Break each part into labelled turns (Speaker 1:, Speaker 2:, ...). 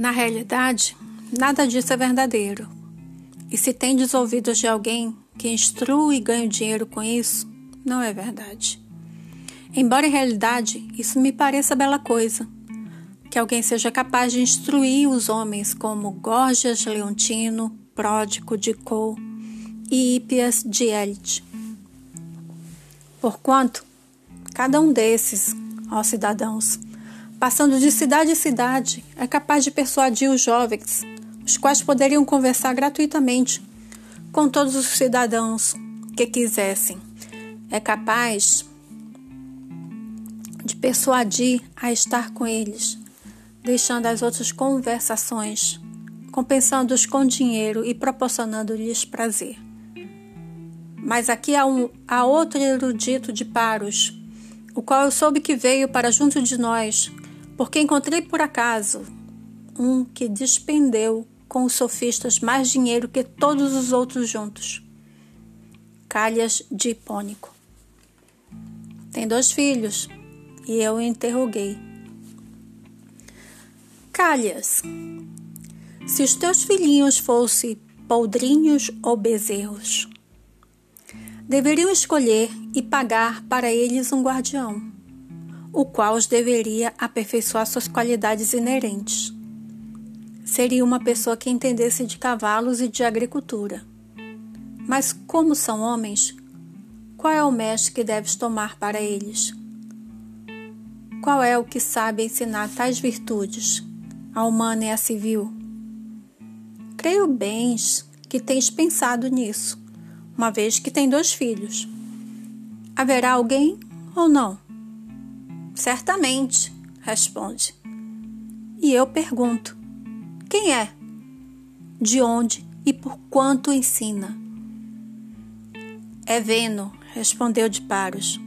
Speaker 1: Na realidade, nada disso é verdadeiro. E se tem ouvidos de alguém que instrui e ganha dinheiro com isso, não é verdade. Embora em realidade isso me pareça bela coisa, que alguém seja capaz de instruir os homens como Gorgias Leontino, Pródico de Cou e Hípias de Elite. Porquanto, cada um desses, ó cidadãos, passando de cidade em cidade, é capaz de persuadir os jovens, os quais poderiam conversar gratuitamente com todos os cidadãos que quisessem. É capaz de persuadir a estar com eles, deixando as outras conversações, compensando-os com dinheiro e proporcionando-lhes prazer. Mas aqui há, um, há outro erudito de Paros, o qual eu soube que veio para junto de nós, porque encontrei por acaso um que despendeu com os sofistas mais dinheiro que todos os outros juntos. Calhas de Hipônico. Tem dois filhos, e eu interroguei. Calhas, se os teus filhinhos fossem poldrinhos ou bezerros, deveriam escolher e pagar para eles um guardião, o qual os deveria aperfeiçoar suas qualidades inerentes. Seria uma pessoa que entendesse de cavalos e de agricultura. Mas, como são homens, qual é o mestre que deves tomar para eles? Qual é o que sabe ensinar tais virtudes, a humana e a civil? Creio bem que tens pensado nisso, uma vez que tem dois filhos. Haverá alguém ou não? Certamente, responde. E eu pergunto: quem é? De onde e por quanto ensina? É Veno, respondeu de Paros,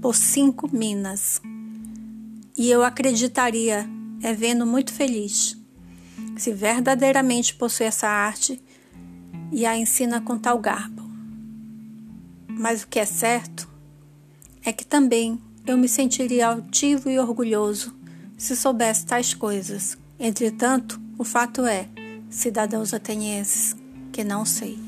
Speaker 1: por cinco minas. E eu acreditaria, é vendo muito feliz, se verdadeiramente possui essa arte e a ensina com tal garbo. Mas o que é certo é que também eu me sentiria altivo e orgulhoso se soubesse tais coisas. Entretanto, o fato é, cidadãos atenienses, que não sei.